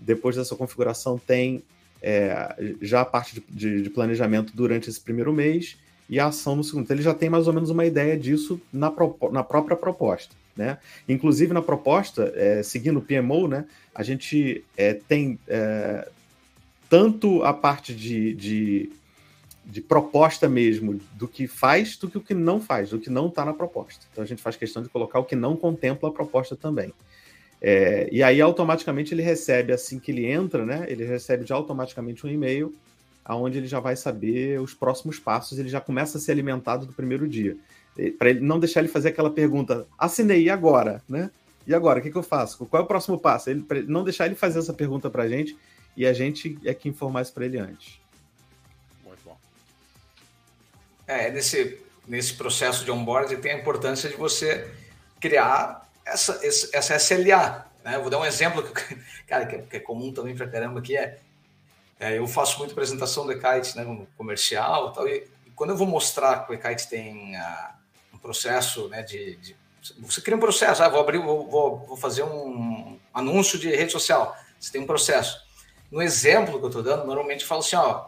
Depois dessa configuração tem é, já a parte de, de, de planejamento durante esse primeiro mês e a ação no segundo. Então, ele já tem mais ou menos uma ideia disso na, na própria proposta. Né? Inclusive, na proposta, é, seguindo o PMO, né, a gente é, tem é, tanto a parte de, de, de, proposta mesmo do que faz, do que o que não faz, do que não está na proposta. Então, a gente faz questão de colocar o que não contempla a proposta também. É, e aí, automaticamente, ele recebe, assim que ele entra, né, ele recebe já automaticamente um e-mail aonde ele já vai saber os próximos passos, ele já começa a ser alimentado do primeiro dia. Para ele não deixar ele fazer aquela pergunta, assinei, e agora? Né? E agora, o que, que eu faço? Qual é o próximo passo? Ele, não deixar ele fazer essa pergunta para a gente e a gente é que informar isso para ele antes. Muito bom. É, nesse, nesse processo de onboarding tem a importância de você criar essa, essa SLA. Né? Vou dar um exemplo, que, (laughs) cara, é, que é comum também para caramba, que é é, eu faço muito apresentação do e-kite né, no comercial tal, e, e quando eu vou mostrar que o e-kite tem uh, um processo né, de, de, Você cria um processo, ah, vou abrir, vou, vou, vou, fazer um anúncio de rede social. Você tem um processo. No exemplo que eu estou dando, normalmente eu falo assim, ó,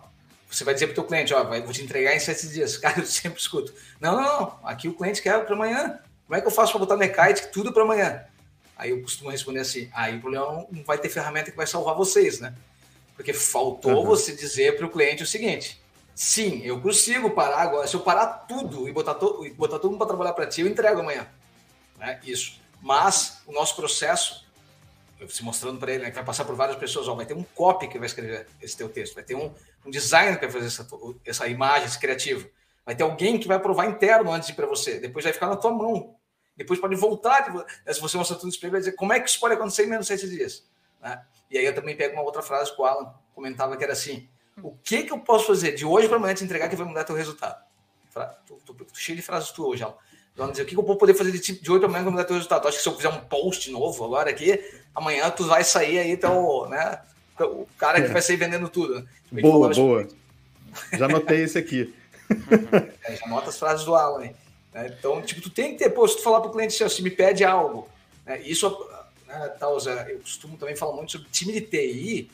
você vai dizer para o teu cliente, ó, vou te entregar em sete dias. (laughs) Cara, eu sempre escuto. Não, não, não, aqui o cliente quer para amanhã. Como é que eu faço para botar no e-kite tudo para amanhã? Aí eu costumo responder assim, aí o problema não vai ter ferramenta que vai salvar vocês, né? Porque faltou uhum. você dizer para o cliente o seguinte: sim, eu consigo parar agora. Se eu parar tudo e botar, to botar todo mundo para trabalhar para ti, eu entrego amanhã. Né? Isso. Mas o nosso processo, se mostrando para ele, né, que vai passar por várias pessoas, ó, vai ter um copy que vai escrever esse teu texto, vai ter um, um designer que vai fazer essa, essa imagem, esse criativo. Vai ter alguém que vai aprovar interno antes de ir para você. Depois vai ficar na tua mão. Depois pode voltar. Se você mostrar tudo espelho, vai dizer como é que isso pode acontecer em menos de sete dias. Né? E aí eu também pego uma outra frase que o Alan comentava que era assim: o que, que eu posso fazer de hoje para amanhã te entregar que vai mudar teu resultado? Tô, tô, tô, cheio de frases tu hoje, Alan. Vamos dizer, o que, que eu vou poder fazer de, de hoje para amanhã para mudar teu resultado? acho que se eu fizer um post novo agora aqui, amanhã tu vai sair aí, então, né? O cara que vai sair vendendo tudo. Né? Tipo, boa, boa. Já anotei esse aqui. (laughs) É, já anota as frases do Alan. Né? Então, tipo, tu tem que ter, pô, se tu falar para o cliente assim, me pede algo, né? isso né, tal, eu costumo também falar muito sobre time de TI.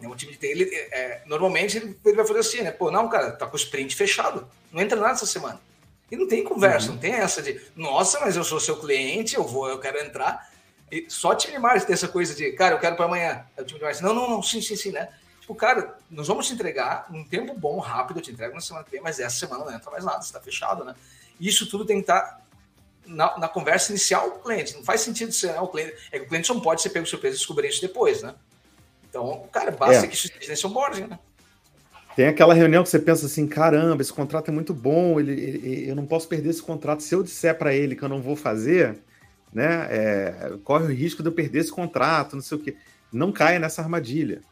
Né, o time de TI, ele, é, normalmente ele, ele, vai fazer assim, né? Pô, não, cara, tá com o sprint fechado. Não entra nada essa semana. E não tem conversa, uhum. não tem essa de, nossa, mas eu sou seu cliente, eu vou, eu quero entrar. E só time de marketing tem essa coisa de, cara, eu quero para amanhã. É o time de marketing, não, não, não, sim, sim, sim, né? Tipo, cara, nós vamos te entregar num tempo bom, rápido, eu te entrego na semana que vem, mas essa semana não entra mais nada, está fechado, né? Isso tudo tem que estar tá na, na, conversa inicial com o cliente. Não faz sentido ser né, o cliente. É que o cliente só não pode ser pego surpresa e descobrir isso depois, né? Então, cara, basta é. que isso esteja nesse onboarding, né? Tem aquela reunião que você pensa assim, caramba, esse contrato é muito bom, ele, ele eu não posso perder esse contrato. Se eu disser para ele que eu não vou fazer, né, é, corre o risco de eu perder esse contrato, não sei o quê. Não caia nessa armadilha,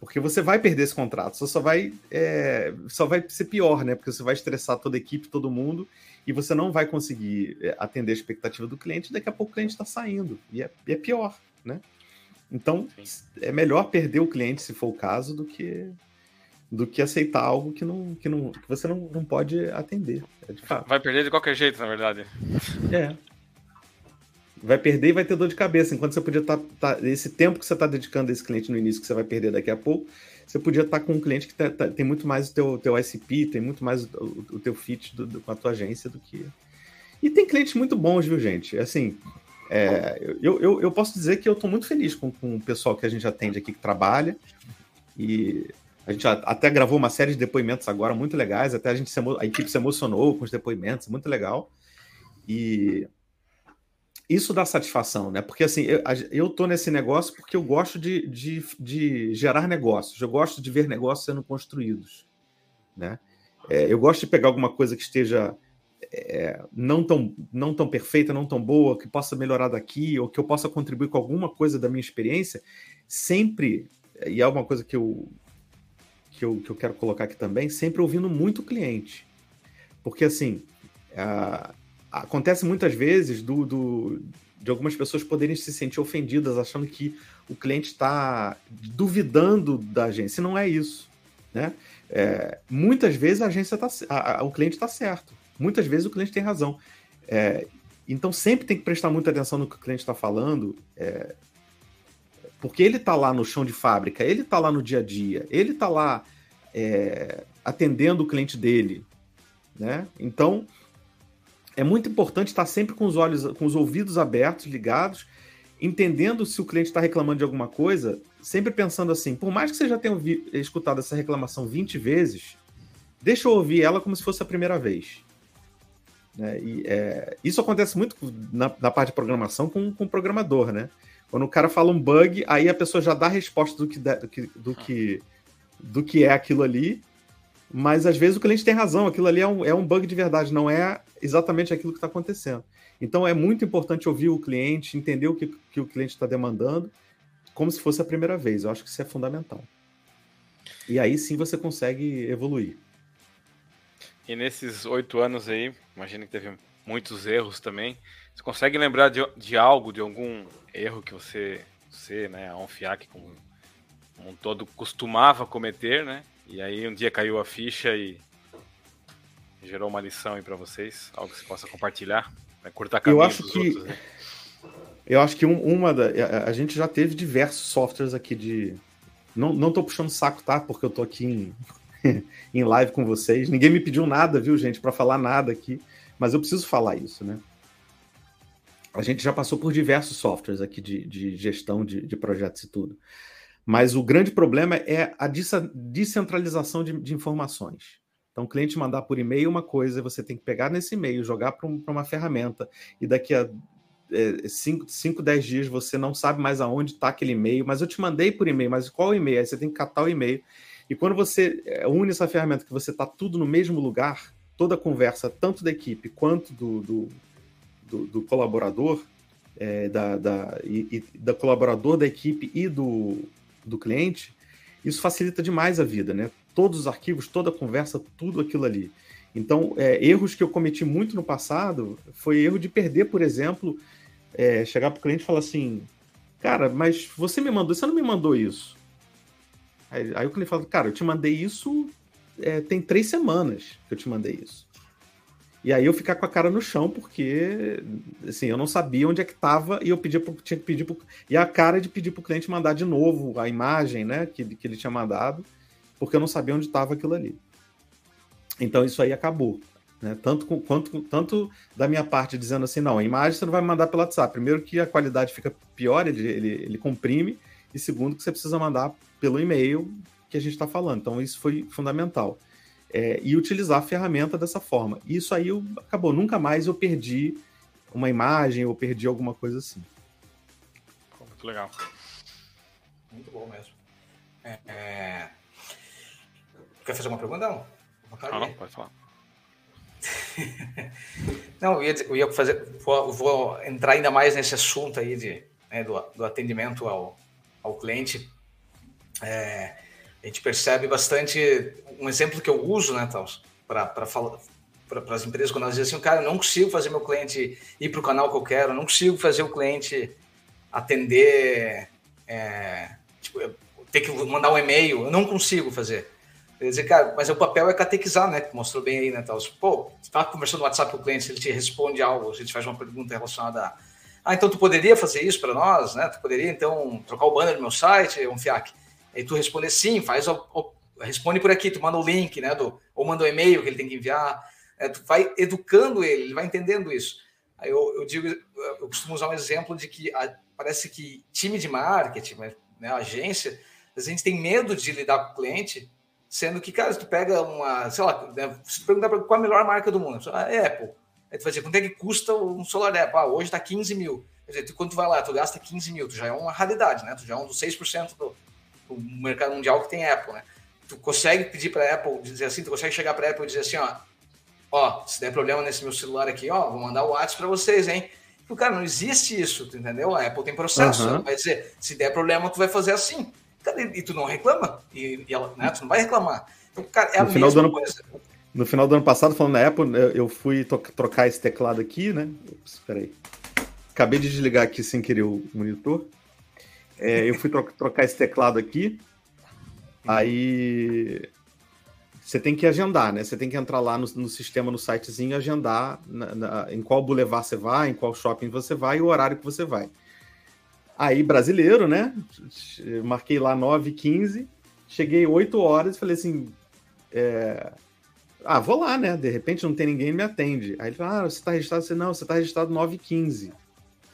porque você vai perder esse contrato. Só, só vai, é, só vai ser pior, né? Porque você vai estressar toda a equipe, todo mundo, e você não vai conseguir é, atender a expectativa do cliente, daqui a pouco o cliente está saindo, e é, e é, pior, né? Então, Sim. é melhor perder o cliente, se for o caso, do que do que aceitar algo que, não, que, não, que você não, não pode atender, é. Vai perder de qualquer jeito, na verdade. É. Vai perder e vai ter dor de cabeça, enquanto você podia estar... Tá, tá, esse tempo que você está dedicando a esse cliente no início, que você vai perder daqui a pouco, você podia estar com um cliente que tá, tá, tem muito mais o teu, teu ICP, tem muito mais o, o teu fit do, do, com a tua agência do que. E tem clientes muito bons, viu, gente? Assim, é, eu, eu, eu, posso dizer que eu estou muito feliz com, com o pessoal que a gente atende aqui que trabalha. E a gente até gravou uma série de depoimentos agora muito legais, até a gente se, a equipe se emocionou com os depoimentos, muito legal. E isso dá satisfação, né? Porque assim, eu, eu tô nesse negócio porque eu gosto de, de, de gerar negócios, eu gosto de ver negócios sendo construídos, né? É, eu gosto de pegar alguma coisa que esteja é, não, tão, não tão perfeita, não tão boa, que possa melhorar daqui, ou que eu possa contribuir com alguma coisa da minha experiência, sempre, e é uma coisa que eu, que eu, que eu quero colocar aqui também, sempre ouvindo muito o cliente. Porque assim, a, acontece muitas vezes do, do, de algumas pessoas poderem se sentir ofendidas, achando que o cliente está duvidando da agência. Não é isso. Né? É, muitas vezes a agência tá, a, a, o cliente está certo. Muitas vezes o cliente tem razão. É, então sempre tem que prestar muita atenção no que o cliente está falando, é, porque ele está lá no chão de fábrica, ele está lá no dia a dia, ele está lá é, atendendo o cliente dele, né? Então é muito importante estar sempre com os olhos, com os ouvidos abertos, ligados, entendendo se o cliente está reclamando de alguma coisa, sempre pensando assim, por mais que você já tenha escutado essa reclamação 20 vezes, deixa eu ouvir ela como se fosse a primeira vez. Né? E, é, isso acontece muito na, na, parte de programação com, com o programador, né? Quando o cara fala um bug, aí a pessoa já dá a resposta do que, do que, do que, do que é aquilo ali, mas às vezes o cliente tem razão, aquilo ali é um, é um bug de verdade, não é exatamente aquilo que está acontecendo. Então é muito importante ouvir o cliente, entender o que, que o cliente está demandando, como se fosse a primeira vez. Eu acho que isso é fundamental. E aí sim você consegue evoluir. E nesses oito anos aí, imagino que teve muitos erros também. Você consegue lembrar de, de algo, de algum erro que você, você né, a Onfiac como um todo costumava cometer, né? E aí um dia caiu a ficha e gerou uma lição aí para vocês, algo que você possa compartilhar, né? cortar caminho eu acho que outros, né? Eu acho que um, uma da a, a, gente já teve diversos softwares aqui de não não tô puxando saco, tá? Porque eu tô aqui em (laughs) em live com vocês. Ninguém me pediu nada, viu, gente, para falar nada aqui, mas eu preciso falar isso, né? A gente já passou por diversos softwares aqui de, de gestão de, de, projetos e tudo. Mas o grande problema é a descentralização de, de informações. Então, o cliente mandar por e-mail uma coisa, você tem que pegar nesse e-mail, jogar para um, uma ferramenta, e daqui a 5, é, 10 dias você não sabe mais aonde está aquele e-mail, mas eu te mandei por e-mail, mas qual e-mail? Aí você tem que catar o e-mail. E quando você é, une essa ferramenta que você está tudo no mesmo lugar, toda a conversa, tanto da equipe quanto do, do, do, do colaborador, é, da, da, e, e, da colaborador da equipe e do, do cliente, isso facilita demais a vida, né? Todos os arquivos, toda a conversa, tudo aquilo ali. Então, é, erros que eu cometi muito no passado foi erro de perder, por exemplo, é, chegar para o cliente e falar assim: Cara, mas você me mandou, você não me mandou isso. Aí, aí o cliente fala, cara, eu te mandei isso é, tem três semanas que eu te mandei isso. E aí eu ficar com a cara no chão, porque assim, eu não sabia onde é que estava e eu pedia pro, tinha que pedir E a cara de pedir para o cliente mandar de novo a imagem né, que, que ele tinha mandado, porque eu não sabia onde estava aquilo ali. Então isso aí acabou. Né? Tanto, quanto, tanto da minha parte dizendo assim, não, a imagem você não vai mandar pelo WhatsApp. Primeiro que a qualidade fica pior, ele, ele, ele comprime, e segundo que você precisa mandar pelo e-mail que a gente está falando. Então, isso foi fundamental. É, e utilizar a ferramenta dessa forma. Isso aí eu, acabou. Nunca mais eu perdi uma imagem ou perdi alguma coisa assim. Muito legal. Muito bom mesmo. É, é... Quer fazer uma pergunta? Não, não, não pode falar. (laughs) não, eu ia, eu ia fazer. Vou, vou, entrar ainda mais nesse assunto aí de, né, do, do atendimento ao, ao cliente é, a gente percebe bastante. Um exemplo que eu uso, né, Taus, para para as empresas quando elas dizem assim, cara, não consigo fazer meu cliente ir para o canal que eu quero, não consigo fazer o cliente atender, é, tipo, ter que mandar um e-mail, eu não consigo fazer. Quer dizer, cara, mas o papel é catequizar, né? Que mostrou bem aí, né, Taus? Pô, você está conversando no WhatsApp com o cliente, ele te responde algo, a gente faz uma pergunta relacionada a ah, então tu poderia fazer isso para nós, né? Tu poderia, então, trocar o banner do meu site, um FIAC. Aí tu responde sim, faz o, o, responde por aqui, tu manda o link, né? Do, ou manda o um e-mail que ele tem que enviar. É, tu vai educando ele, ele vai entendendo isso. Aí eu, eu digo, eu costumo usar um exemplo de que a, parece que time de marketing, né, agência, a gente tem medo de lidar com o cliente, sendo que, cara, se tu pega uma, sei lá, né, se tu perguntar qual a melhor marca do mundo, a Apple. Aí tu vai dizer, quanto é que custa um da Apple? Ah, hoje tá 15 mil. Quer dizer, tu, quando tu vai lá, tu gasta 15 mil, tu já é uma raridade, né? Tu já é um dos 6% do, do mercado mundial que tem Apple, né? Tu consegue pedir para Apple dizer assim, tu consegue chegar para Apple e dizer assim, ó, ó, se der problema nesse meu celular aqui, ó, vou mandar o WhatsApp para vocês, hein? o cara, não existe isso, tu entendeu? A Apple tem processo, uhum. ela vai dizer, se der problema, tu vai fazer assim. Cara, e, tu não reclama, e, e ela, né, tu não vai reclamar. Então, cara, é no a final mesma do ano, coisa. No final do ano passado, falando da Apple, eu fui trocar esse teclado aqui, né? Espera aí. Acabei de desligar aqui sem querer o monitor. É, eu fui tro trocar esse teclado aqui. Aí você tem que agendar, né? Você tem que entrar lá no, no sistema, no sitezinho, agendar na, na, em qual boulevard você vai, em qual shopping você vai e o horário que você vai. Aí, brasileiro, né? Marquei lá 9h15, cheguei 8 horas e falei assim: é... Ah, vou lá, né? De repente não tem ninguém me atende. Aí ele fala: Ah, você está registrado? Você não, você está registrado 9h15.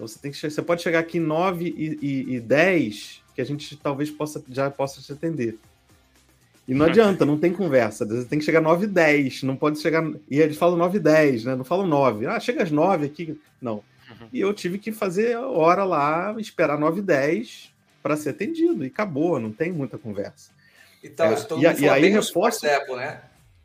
Então você, tem que, você pode chegar aqui 9 e, e, e 10, que a gente talvez possa, já possa te atender. E não adianta, não tem conversa. Você tem que chegar 9 e 10, não pode chegar. E eles falam 9 e 10, né? Não falam 9. Ah, chega às 9 aqui. Não. Uhum. E eu tive que fazer hora lá, esperar 9 e 10 para ser atendido. E acabou, não tem muita conversa. Então, é, e, e aí reforça. Apple, né?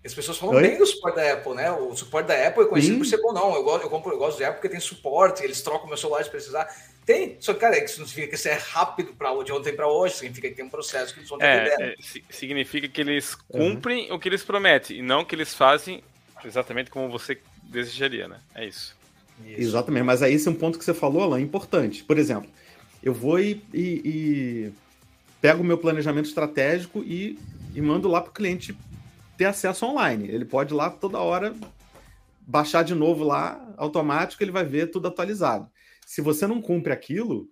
As pessoas falam Oi? bem do suporte da Apple, né? O suporte da Apple é conhecido Sim. por ser bom, não. Eu gosto, eu, compro, eu gosto de Apple porque tem suporte, eles trocam meu celular se precisar. Tem, só que, cara, isso não significa que isso é rápido para de ontem para hoje, significa que tem um processo que eles vão é, é, significa que eles cumprem uhum. o que eles prometem e não que eles fazem exatamente como você desejaria, né? É isso. isso. Exatamente, mas aí esse é um ponto que você falou, Alan, importante. Por exemplo, eu vou e, e, e pego o meu planejamento estratégico e, e mando lá para o cliente ter acesso online. Ele pode lá toda hora baixar de novo lá, automático, ele vai ver tudo atualizado. Se você não cumpre aquilo,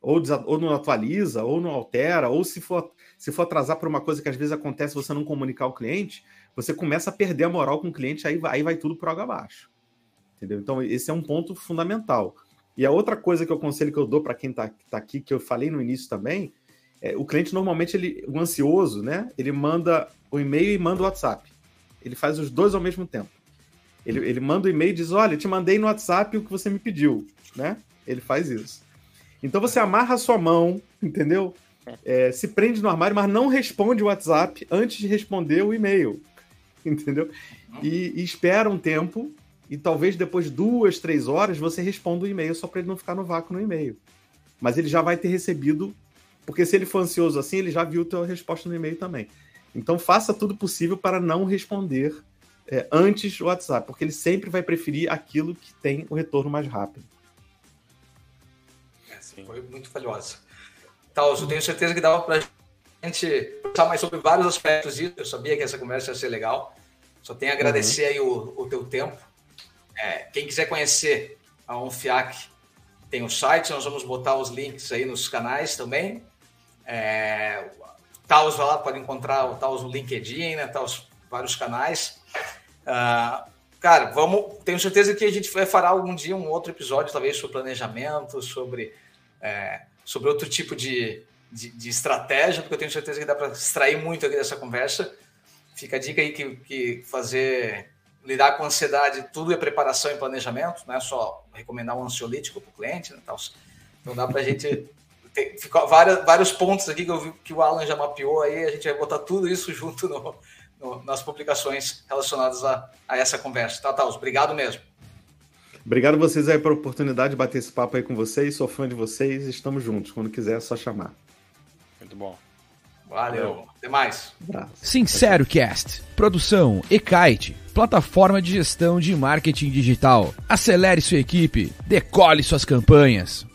ou, ou não atualiza, ou não altera, ou se for, se for atrasar por uma coisa que às vezes acontece você não comunicar ao cliente, você começa a perder a moral com o cliente, aí, aí vai tudo por água abaixo. Entendeu? Então, esse é um ponto fundamental. E a outra coisa que eu aconselho que eu dou para quem está tá aqui, que eu falei no início também, é, o cliente normalmente, ele, o ansioso, né? Ele manda o e-mail e manda o WhatsApp. Ele faz os dois ao mesmo tempo. Ele, ele manda o e-mail e diz: Olha, eu te mandei no WhatsApp o que você me pediu, né? Ele faz isso. Então você amarra a sua mão, entendeu? É, se prende no armário, mas não responde o WhatsApp antes de responder o e-mail, entendeu? E, e, espera um tempo e talvez depois de duas, três horas você responda o e-mail só para ele não ficar no vácuo no e-mail. Mas ele já vai ter recebido porque se ele for ansioso assim, ele já viu a tua resposta no e-mail também. Então faça tudo possível para não responder é, antes o WhatsApp, porque ele sempre vai preferir aquilo que tem o retorno mais rápido. É, foi muito falhosa. Tal, eu tenho certeza que dava para a gente pensar mais sobre vários aspectos disso. Eu sabia que essa conversa ia ser legal. Só tenho a agradecer uhum. aí o, o teu tempo. É, quem quiser conhecer a Onfiac, tem o site, nós vamos botar os links aí nos canais também. É, Vai lá, pode encontrar o Taos no LinkedIn, né? Taos, vários canais. Uh, cara, vamos. Tenho certeza que a gente vai fará algum dia um outro episódio, talvez sobre planejamento, sobre, é, sobre outro tipo de, de, de, estratégia, porque eu tenho certeza que dá para extrair muito aqui dessa conversa. Fica a dica aí que, que fazer lidar com ansiedade, tudo é preparação e planejamento, não é só recomendar um ansiolítico para o cliente, né, Então dá para a gente tem, ficou várias, vários pontos aqui que eu vi que o Alan já mapeou aí, a gente vai botar tudo isso junto no, no, nas publicações relacionadas a, a essa conversa. Tá, Taos, obrigado mesmo. Obrigado a vocês aí pela oportunidade de bater esse papo aí com vocês. Sou fã de vocês estamos juntos. Quando quiser, é só chamar. Muito bom. Valeu. Valeu. Até mais. Sincero Cast. Produção Ekite. Plataforma de gestão de marketing digital. Acelere sua equipe. Decole suas campanhas.